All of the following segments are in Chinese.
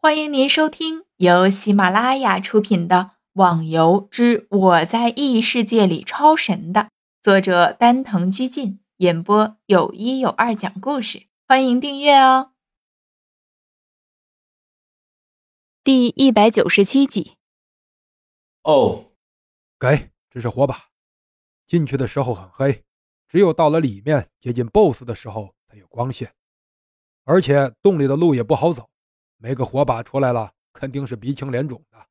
欢迎您收听由喜马拉雅出品的《网游之我在异世界里超神》的作者丹藤居进演播，有一有二讲故事。欢迎订阅哦。第一百九十七集。哦，给，这是火把。进去的时候很黑，只有到了里面接近 BOSS 的时候才有光线，而且洞里的路也不好走。没个火把出来了，肯定是鼻青脸肿的。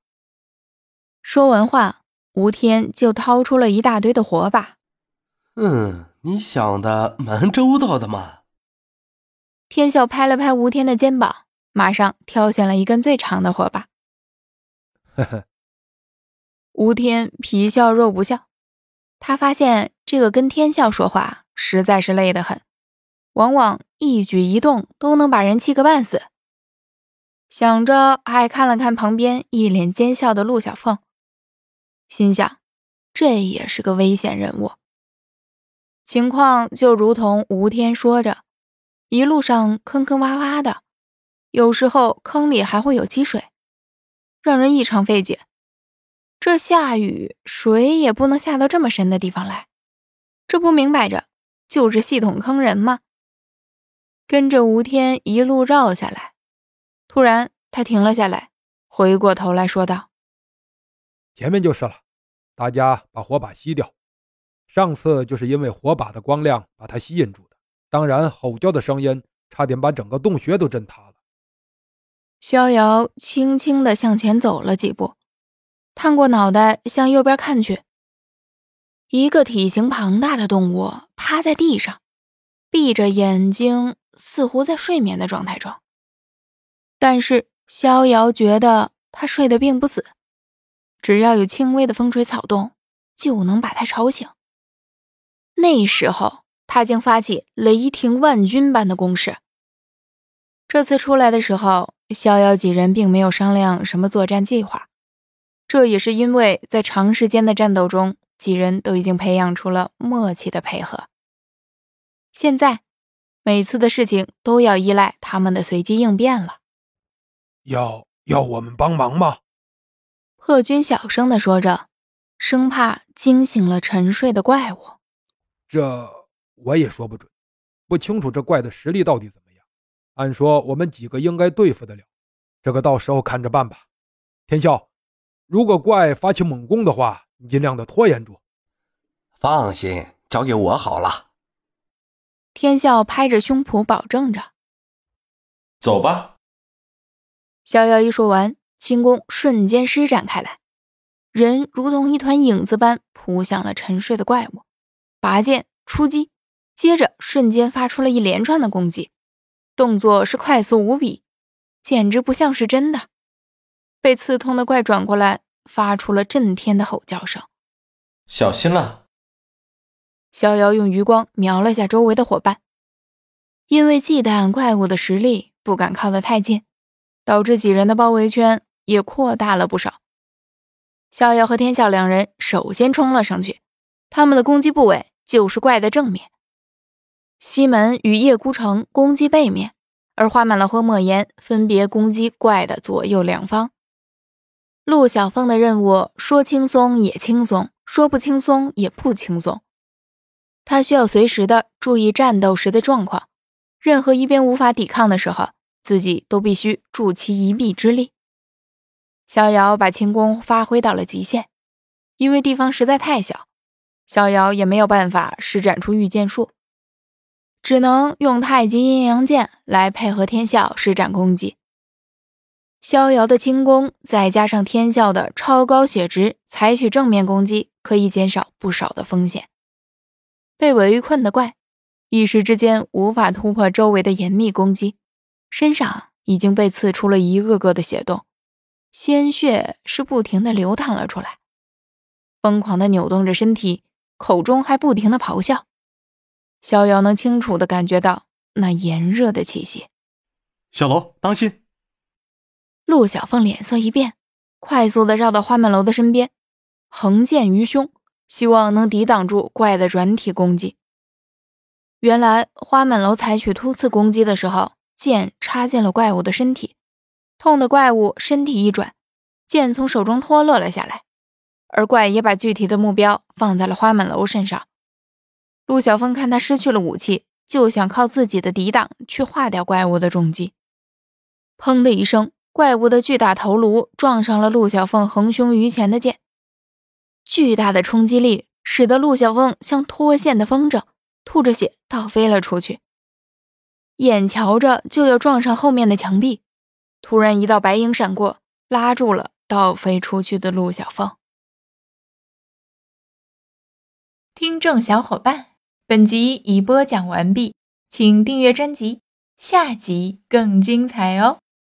说完话，吴天就掏出了一大堆的火把。嗯，你想的蛮周到的嘛。天笑拍了拍吴天的肩膀，马上挑选了一根最长的火把。呵呵。吴天皮笑肉不笑，他发现这个跟天笑说话实在是累得很，往往一举一动都能把人气个半死。想着，还看了看旁边一脸奸笑的陆小凤，心想，这也是个危险人物。情况就如同吴天说着，一路上坑坑洼洼的，有时候坑里还会有积水，让人异常费解。这下雨，水也不能下到这么深的地方来，这不明摆着就是系统坑人吗？跟着吴天一路绕下来。突然，他停了下来，回过头来说道：“前面就是了，大家把火把熄掉。上次就是因为火把的光亮把它吸引住的，当然吼叫的声音差点把整个洞穴都震塌了。”逍遥轻轻地向前走了几步，探过脑袋向右边看去，一个体型庞大的动物趴在地上，闭着眼睛，似乎在睡眠的状态中。但是逍遥觉得他睡得并不死，只要有轻微的风吹草动，就能把他吵醒。那时候他竟发起雷霆万钧般的攻势。这次出来的时候，逍遥几人并没有商量什么作战计划，这也是因为在长时间的战斗中，几人都已经培养出了默契的配合。现在每次的事情都要依赖他们的随机应变了。要要我们帮忙吗？贺军小声的说着，生怕惊醒了沉睡的怪物。这我也说不准，不清楚这怪的实力到底怎么样。按说我们几个应该对付得了，这个到时候看着办吧。天笑，如果怪发起猛攻的话，你尽量的拖延住。放心，交给我好了。天笑拍着胸脯保证着。走吧。逍遥一说完，轻功瞬间施展开来，人如同一团影子般扑向了沉睡的怪物，拔剑出击，接着瞬间发出了一连串的攻击，动作是快速无比，简直不像是真的。被刺痛的怪转过来，发出了震天的吼叫声：“小心了！”逍遥用余光瞄了下周围的伙伴，因为忌惮怪物的实力，不敢靠得太近。导致几人的包围圈也扩大了不少。逍遥和天笑两人首先冲了上去，他们的攻击部位就是怪的正面。西门与叶孤城攻击背面，而花满楼和莫言分别攻击怪的左右两方。陆小凤的任务说轻松也轻松，说不轻松也不轻松。他需要随时的注意战斗时的状况，任何一边无法抵抗的时候。自己都必须助其一臂之力。逍遥把轻功发挥到了极限，因为地方实在太小，逍遥也没有办法施展出御剑术，只能用太极阴阳剑来配合天笑施展攻击。逍遥的轻功再加上天笑的超高血值，采取正面攻击可以减少不少的风险。被围困的怪一时之间无法突破周围的严密攻击。身上已经被刺出了一个个的血洞，鲜血是不停的流淌了出来，疯狂的扭动着身体，口中还不停的咆哮。逍遥能清楚的感觉到那炎热的气息。小楼，当心！陆小凤脸色一变，快速的绕到花满楼的身边，横剑于胸，希望能抵挡住怪的转体攻击。原来花满楼采取突刺攻击的时候。剑插进了怪物的身体，痛的怪物身体一转，剑从手中脱落了下来，而怪也把具体的目标放在了花满楼身上。陆小凤看他失去了武器，就想靠自己的抵挡去化掉怪物的重击。砰的一声，怪物的巨大头颅撞上了陆小凤横胸于前的剑，巨大的冲击力使得陆小凤像脱线的风筝，吐着血倒飞了出去。眼瞧着就要撞上后面的墙壁，突然一道白影闪过，拉住了倒飞出去的陆小凤。听众小伙伴，本集已播讲完毕，请订阅专辑，下集更精彩哦。